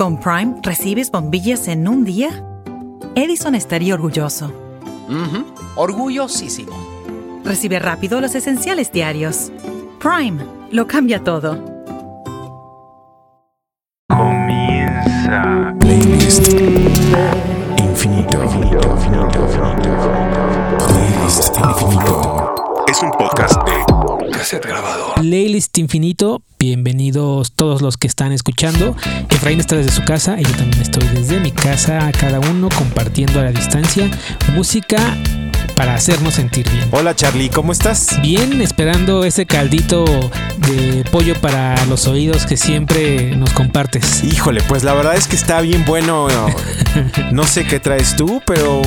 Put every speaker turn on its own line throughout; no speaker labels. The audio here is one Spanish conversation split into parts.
Con Prime recibes bombillas en un día. Edison estaría orgulloso.
Orgullosísimo.
Recibe rápido los esenciales diarios. Prime lo cambia todo.
Playlist Infinito,
bienvenidos todos los que están escuchando. Efraín está desde su casa y yo también estoy desde mi casa, cada uno compartiendo a la distancia música para hacernos sentir bien.
Hola Charlie, ¿cómo estás?
Bien, esperando ese caldito de pollo para los oídos que siempre nos compartes.
Híjole, pues la verdad es que está bien bueno. No sé qué traes tú, pero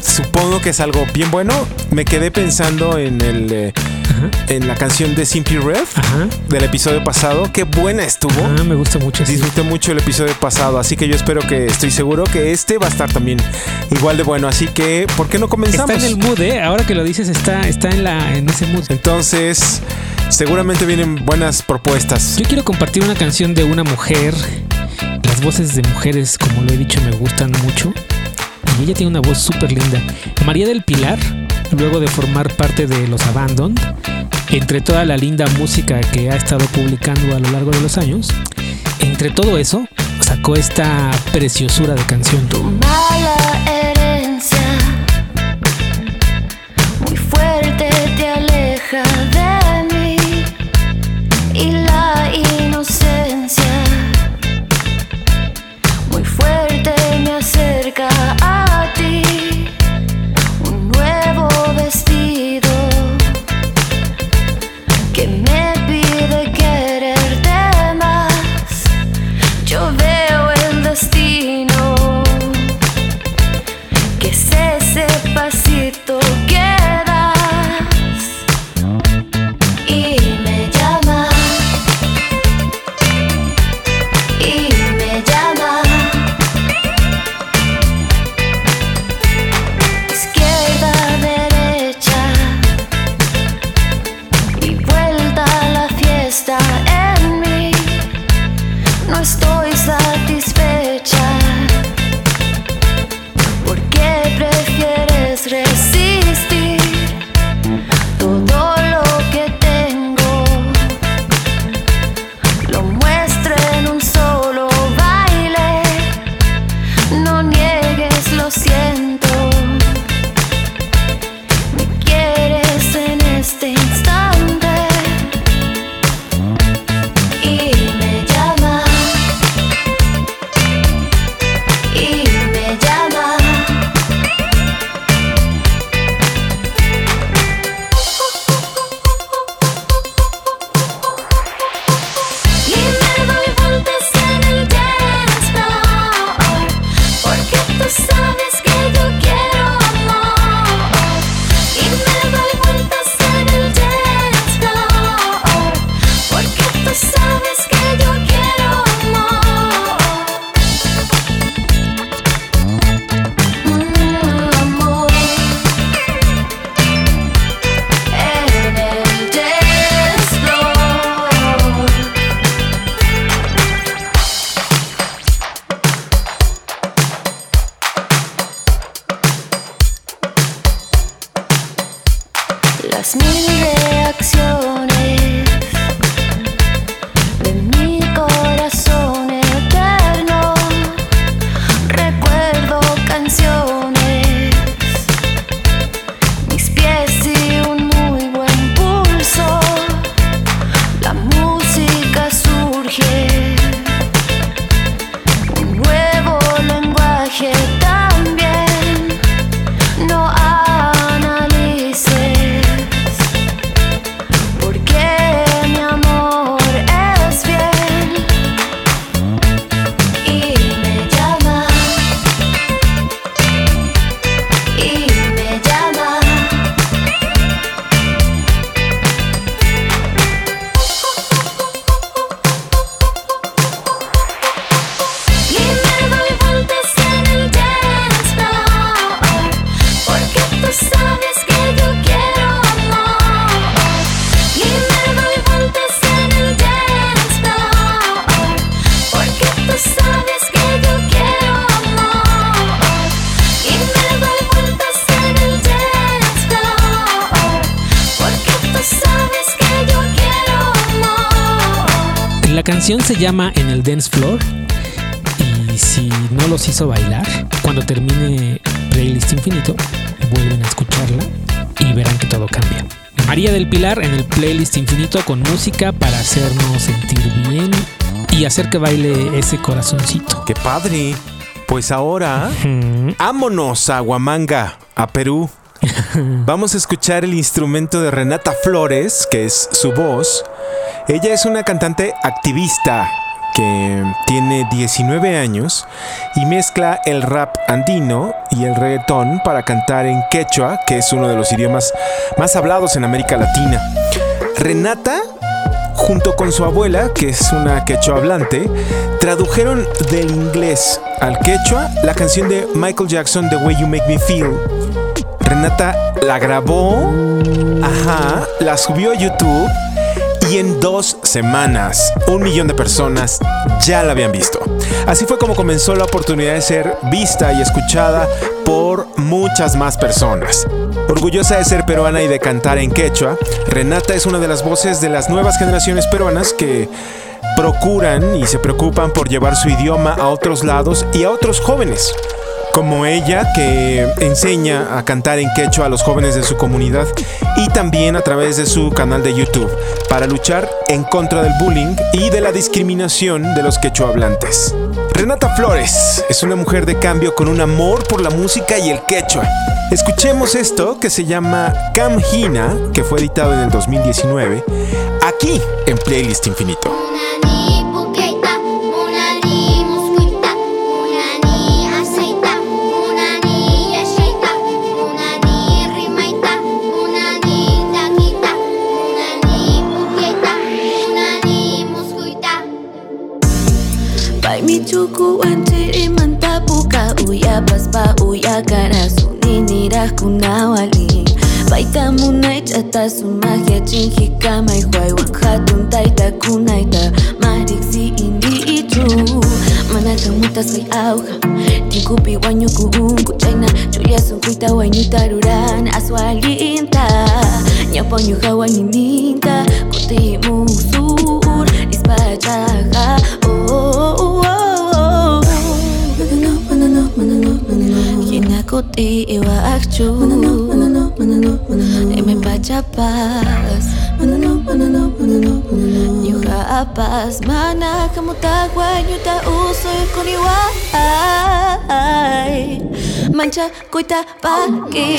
supongo que es algo bien bueno. Me quedé pensando en el eh, en la canción de Simply Red
Ajá.
del episodio pasado. Qué buena estuvo.
Ah, me gusta mucho. sí.
Disfruté mucho el episodio pasado, así que yo espero que estoy seguro que este va a estar también igual de bueno. Así que, ¿por qué no comenzamos?
Está en el mood, ¿eh? Ahora que lo dices, está, está en, la, en ese mood.
Entonces, seguramente vienen buenas propuestas.
Yo quiero compartir una canción de una mujer. Las voces de mujeres, como lo he dicho, me gustan mucho. Y ella tiene una voz súper linda. María del Pilar, luego de formar parte de los Abandon, entre toda la linda música que ha estado publicando a lo largo de los años, entre todo eso, sacó esta preciosura de canción.
Mala страхах
canción se llama En el Dance Floor y si no los hizo bailar, cuando termine Playlist Infinito, vuelven a escucharla y verán que todo cambia. María del Pilar en el Playlist Infinito con música para hacernos sentir bien y hacer que baile ese corazoncito.
¡Qué padre! Pues ahora,
Mm,
vámonos a Huamanga, a Perú. Vamos a escuchar el instrumento de Renata Flores, que es su voz. Ella es una cantante activista que tiene 19 años y mezcla el rap andino y el reggaetón para cantar en quechua, que es uno de los idiomas más hablados en América Latina. Renata junto con su abuela, que es una quechua hablante, tradujeron del inglés al quechua la canción de Michael Jackson, The Way You Make Me Feel. Renata la grabó, ajá, la subió a YouTube y en dos semanas un millón de personas ya la habían visto. Así fue como comenzó la oportunidad de ser vista y escuchada por muchas más personas. Orgullosa de ser peruana y de cantar en quechua, Renata es una de las voces de las nuevas generaciones peruanas que procuran y se preocupan por llevar su idioma a otros lados y a otros jóvenes. Como ella que enseña a cantar en quechua a los jóvenes de su comunidad y también a través de su canal de YouTube para luchar en contra del bullying y de la discriminación de los quechua hablantes. Renata Flores es una mujer de cambio con un amor por la música y el quechua. Escuchemos esto que se llama Camgina, que fue editado en el 2019, aquí en Playlist Infinito.
Pai mi chuku antiri manta puka uya paspa uya kara suni nira kunawali Baita munai chata su magia chinji kama ihuay wakhatun taita kunaita. Mariksi indi ichu Mana kamuta soy auja Tinkupi wanyuku unku chaina Chuya sunkuita wanyuta ruran aswalinta Nyapa nyuha wanyininta Kuti musur kuti iwa akchu Manano manano manano manano. Eme pachapas Manano manano manano manano. Nyuha apas Mana kamu tagwa nyuta usoy kuniwai Mancha kuita pagi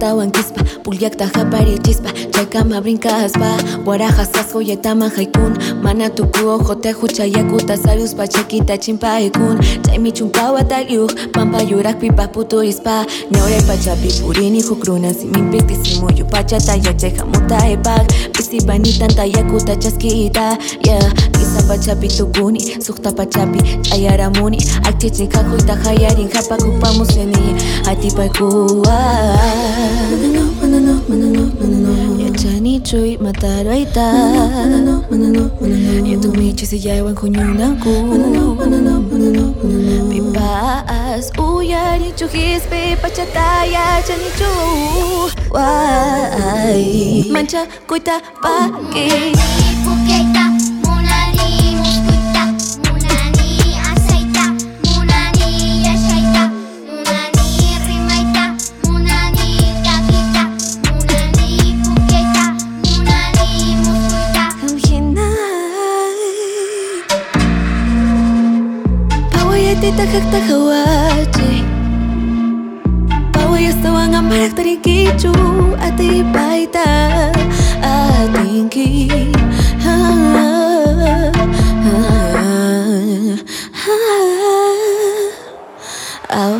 따윈 키스파 Puliak ta japari txizpa,
txekama brinkaz ba Guara jazazko eta manjaikun Manatuko jote jutsa jaku eta zaruz bat txekita txinpaikun Txaimitxun pau bat aliuk, pampa jurak pipa putu izpa. Neure patxapi purin iku kruna zimin pirtizimu Ju patxa eta jatxe jamuta epak. Bizi bainitan ta jaku eta txaskita yeah. Gizan patxapi tukuni, zuhta patxapi Txaiara muni, aktitzen kako jaiarin Japakuk pamuzeni, atipaikua. Na na na 여전히 주의 마다로 있다 예동이 지시야원 공유나고 Pipas uyari chujis pipa chataya chani chu. Why manca kuita pagi. Pawayati takak takawachi Pawayastawan ang marak tarikichu Ati baita Atingki Ha Ha Ha Aw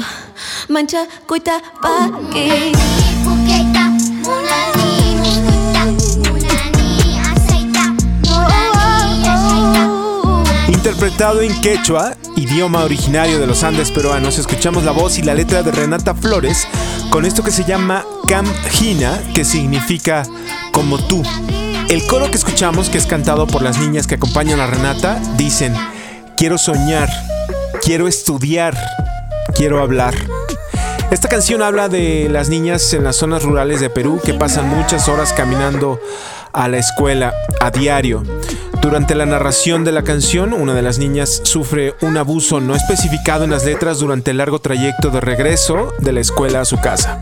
Mancha kuita pagi
Bukeita, unani muskuita, unani aceita, unani yashaita, unani
Interpretado en quechua idioma originario de los Andes peruanos, escuchamos la voz y la letra de Renata Flores con esto que se llama Camjina, que significa como tú. El coro que escuchamos, que es cantado por las niñas que acompañan a Renata, dicen, quiero soñar, quiero estudiar, quiero hablar. Esta canción habla de las niñas en las zonas rurales de Perú que pasan muchas horas caminando a la escuela a diario. Durante la narración de la canción, una de las niñas sufre un abuso no especificado en las letras durante el largo trayecto de regreso de la escuela a su casa.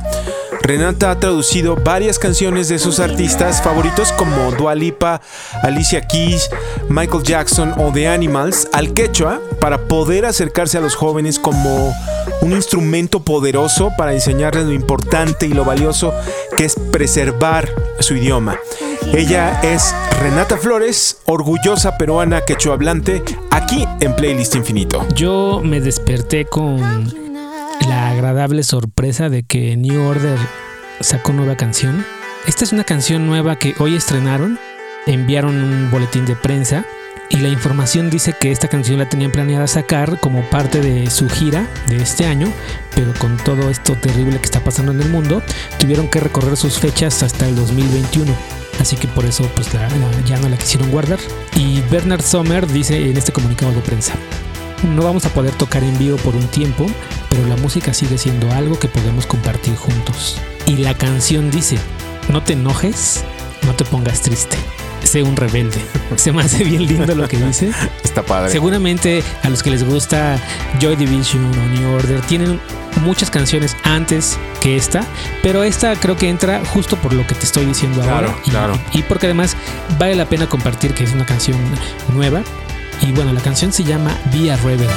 Renata ha traducido varias canciones de sus artistas favoritos como Dua Lipa, Alicia Keys, Michael Jackson o The Animals al quechua para poder acercarse a los jóvenes como un instrumento poderoso para enseñarles lo importante y lo valioso que es preservar su idioma. Ella es Renata Flores, orgullosa peruana quechua hablante, aquí en Playlist Infinito.
Yo me desperté con la agradable sorpresa de que New Order sacó nueva canción. Esta es una canción nueva que hoy estrenaron, enviaron un boletín de prensa y la información dice que esta canción la tenían planeada sacar como parte de su gira de este año, pero con todo esto terrible que está pasando en el mundo, tuvieron que recorrer sus fechas hasta el 2021. Así que por eso pues la- la- ya no la quisieron guardar. Y Bernard Sommer dice en este comunicado de prensa, no vamos a poder tocar en vivo por un tiempo, pero la música sigue siendo algo que podemos compartir juntos. Y la canción dice, no te enojes, no te pongas triste, sé un rebelde. Se me hace bien lindo lo que dice.
Está padre.
Seguramente a los que les gusta Joy Division o New Order tienen muchas canciones antes que esta, pero esta creo que entra justo por lo que te estoy diciendo
Claro,
ahora. Y,
claro.
y porque además vale la pena compartir que es una canción nueva. Y bueno, la canción se llama Be a Rebel.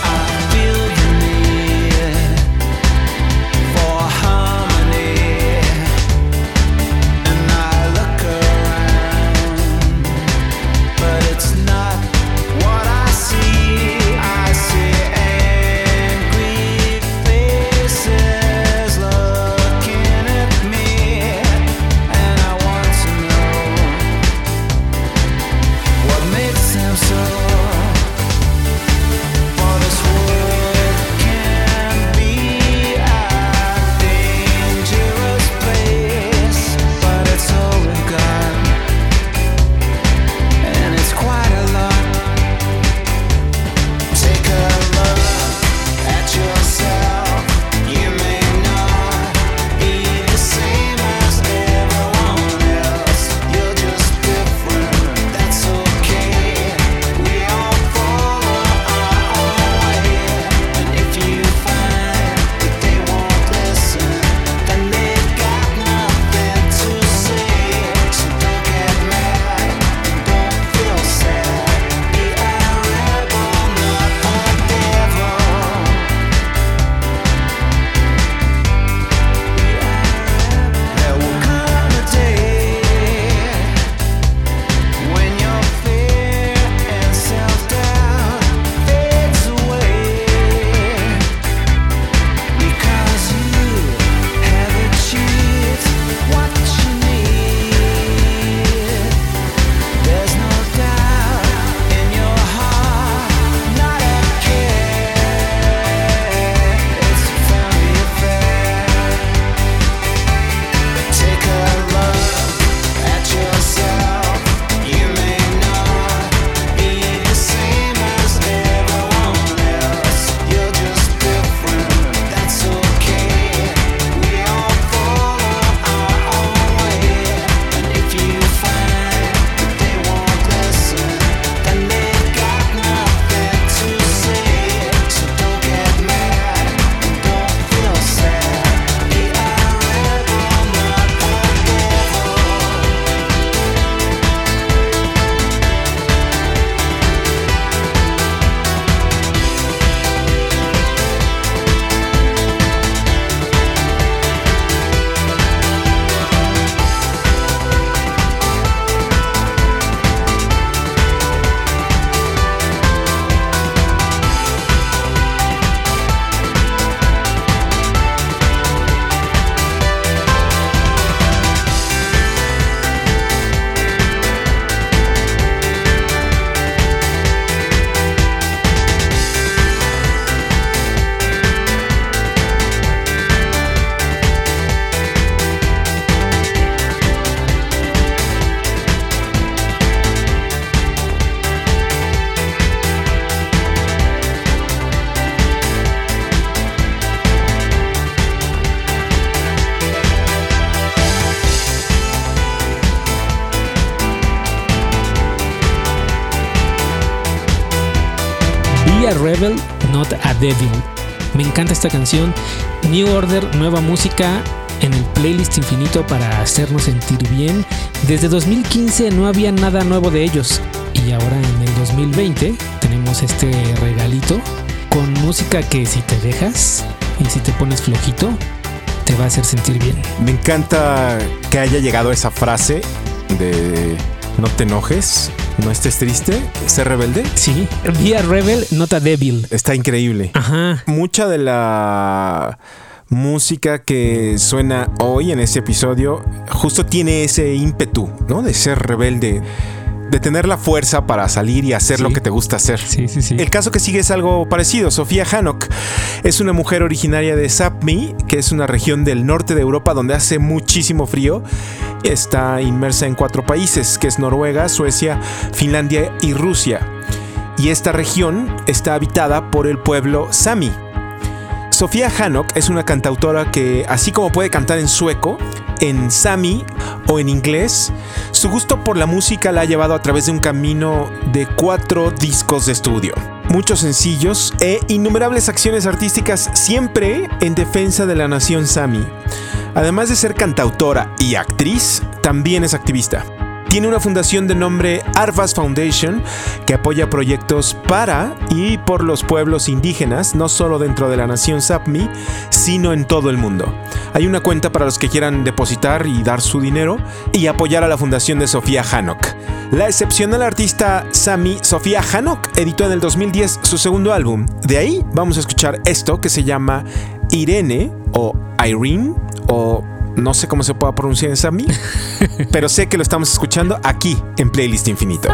Not a Devil. Me encanta esta canción. New Order, nueva música en el playlist infinito para hacernos sentir bien. Desde 2015 no había nada nuevo de ellos. Y ahora en el 2020 tenemos este regalito con música que si te dejas y si te pones flojito, te va a hacer sentir bien.
Me encanta que haya llegado esa frase de no te enojes, no estés triste, sé rebelde.
Sí, Be a Rebel, Not a Devil.
Está increíble.
Ajá.
Mucha de la música que suena hoy en este episodio justo tiene ese ímpetu, ¿no? De ser rebelde, de tener la fuerza para salir y hacer
Sí.
lo que te gusta hacer.
Sí, sí, sí.
El caso que sigue es algo parecido. Sofía Hanok es una mujer originaria de Sápmi, que es una región del norte de Europa donde hace muchísimo frío. Está inmersa en cuatro países, que es Noruega, Suecia, Finlandia y Rusia. Y esta región está habitada por el pueblo Sami. Sofía Hanok es una cantautora que, así como puede cantar en sueco, en sami o en inglés, su gusto por la música la ha llevado a través de un camino de cuatro discos de estudio, muchos sencillos e innumerables acciones artísticas siempre en defensa de la nación sami. Además de ser cantautora y actriz, también es activista. Tiene una fundación de nombre Arvas Foundation que apoya proyectos para y por los pueblos indígenas, no solo dentro de la nación Sapmi, sino en todo el mundo. Hay una cuenta para los que quieran depositar y dar su dinero y apoyar a la fundación de Sofía Hanok. La excepcional artista Sami Sofía Hanok editó en el 2010 su segundo álbum. De ahí vamos a escuchar esto que se llama Irene o Irene o no sé cómo se pueda pronunciar en Sami, pero sé que lo estamos escuchando aquí en Playlist Infinito.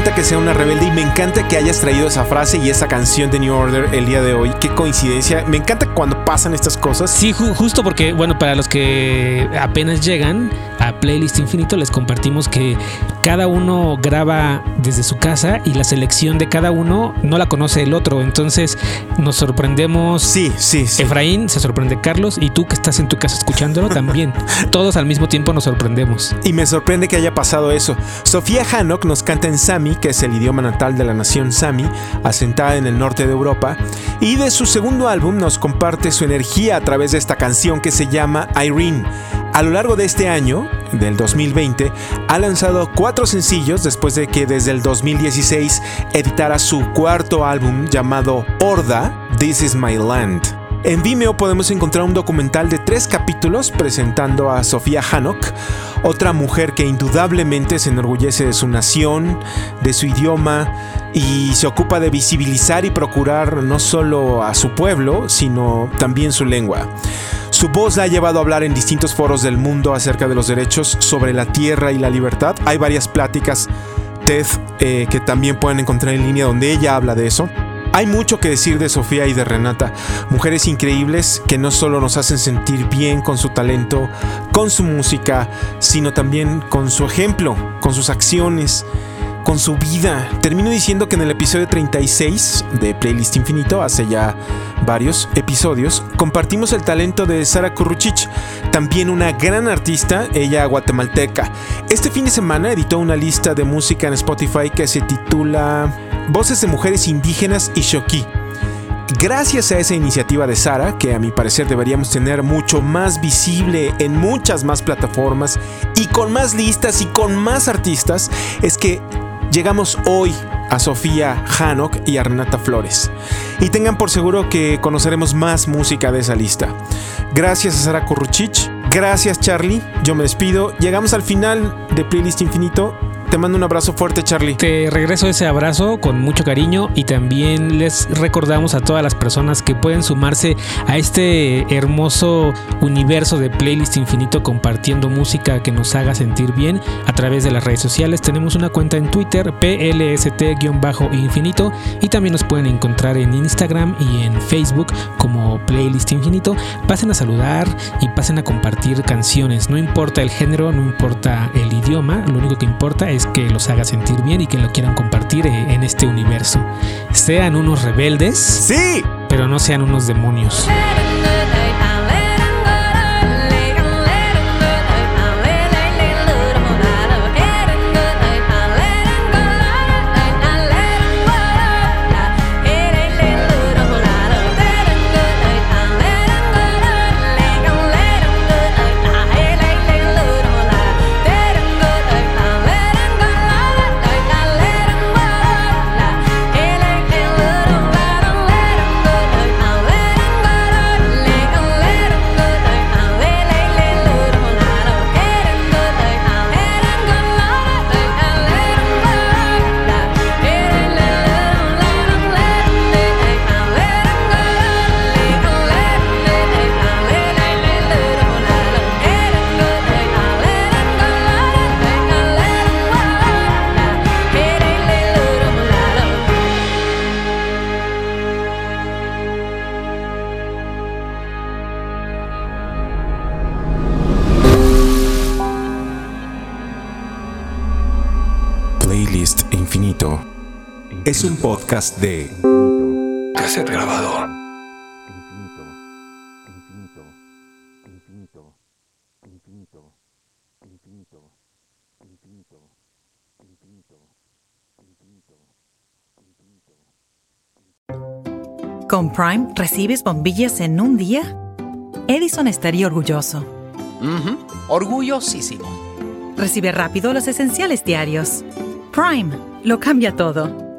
Encanta que sea una rebelde y me encanta que hayas traído esa frase y esa canción de New Order el día de hoy. Qué coincidencia. Me encanta cuando pasan estas cosas.
Sí, ju- justo porque, bueno, para los que apenas llegan a Playlist Infinito, les compartimos que cada uno graba desde su casa y la selección de cada uno no la conoce el otro. Entonces nos sorprendemos.
Sí, sí, sí.
Efraín, se sorprende Carlos y tú que estás en tu casa escuchándolo también. Todos al mismo tiempo nos sorprendemos.
Y me sorprende que haya pasado eso. Sofía Hanok nos canta en Que es el idioma natal de la nación Sami, asentada en el norte de Europa. Y de su segundo álbum nos comparte su energía a través de esta canción que se llama Irene. A lo largo de este año, del 2020, ha lanzado cuatro sencillos después de que desde el 2016 editara su cuarto álbum llamado Horda, This Is My Land. En Vimeo podemos encontrar un documental de tres capítulos presentando a Sofía Hanok, otra mujer que indudablemente se enorgullece de su nación, de su idioma y se ocupa de visibilizar y procurar no solo a su pueblo, sino también su lengua. Su voz la ha llevado a hablar en distintos foros del mundo acerca de los derechos sobre la tierra y la libertad. Hay varias pláticas TED eh, que también pueden encontrar en línea donde ella habla de eso. Hay mucho que decir de Sofía y de Renata, mujeres increíbles que no solo nos hacen sentir bien con su talento, con su música, sino también con su ejemplo, con sus acciones, con su vida. Termino diciendo que en el episodio 36 de Playlist Infinito, hace ya varios episodios, compartimos el talento de Sara Kurruchich, también una gran artista, ella guatemalteca. Este fin de semana editó una lista de música en Spotify que se titula Voces de Mujeres Indígenas y Shoki. Gracias a esa iniciativa de Sara, que a mi parecer deberíamos tener mucho más visible en muchas más plataformas y con más listas y con más artistas, es que llegamos hoy a Sofía Hanok y a Renata Flores. Y tengan por seguro que conoceremos más música de esa lista. Gracias a Sara Kurruchich, gracias Charlie, yo me despido. Llegamos al final de Playlist Infinito. Te mando un abrazo fuerte, Charlie.
Te regreso ese abrazo con mucho cariño y también les recordamos a todas las personas que pueden sumarse a este hermoso universo de playlist infinito compartiendo música que nos haga sentir bien a través de las redes sociales. Tenemos una cuenta en Twitter, PLST-infinito y también nos pueden encontrar en Instagram y en Facebook como Playlist Infinito. Pasen a saludar y pasen a compartir canciones. No importa el género, no importa el idioma, lo único que importa es que los haga sentir bien y que lo quieran compartir eh, en este universo. Sean unos rebeldes,
Sí.
pero no sean unos demonios.
Es un podcast de
Cassette grabador.
Con Prime recibes bombillas en un día. Edison estaría orgulloso.
Ujú, Orgullosísimo.
Recibe rápido los esenciales diarios. Prime lo cambia todo.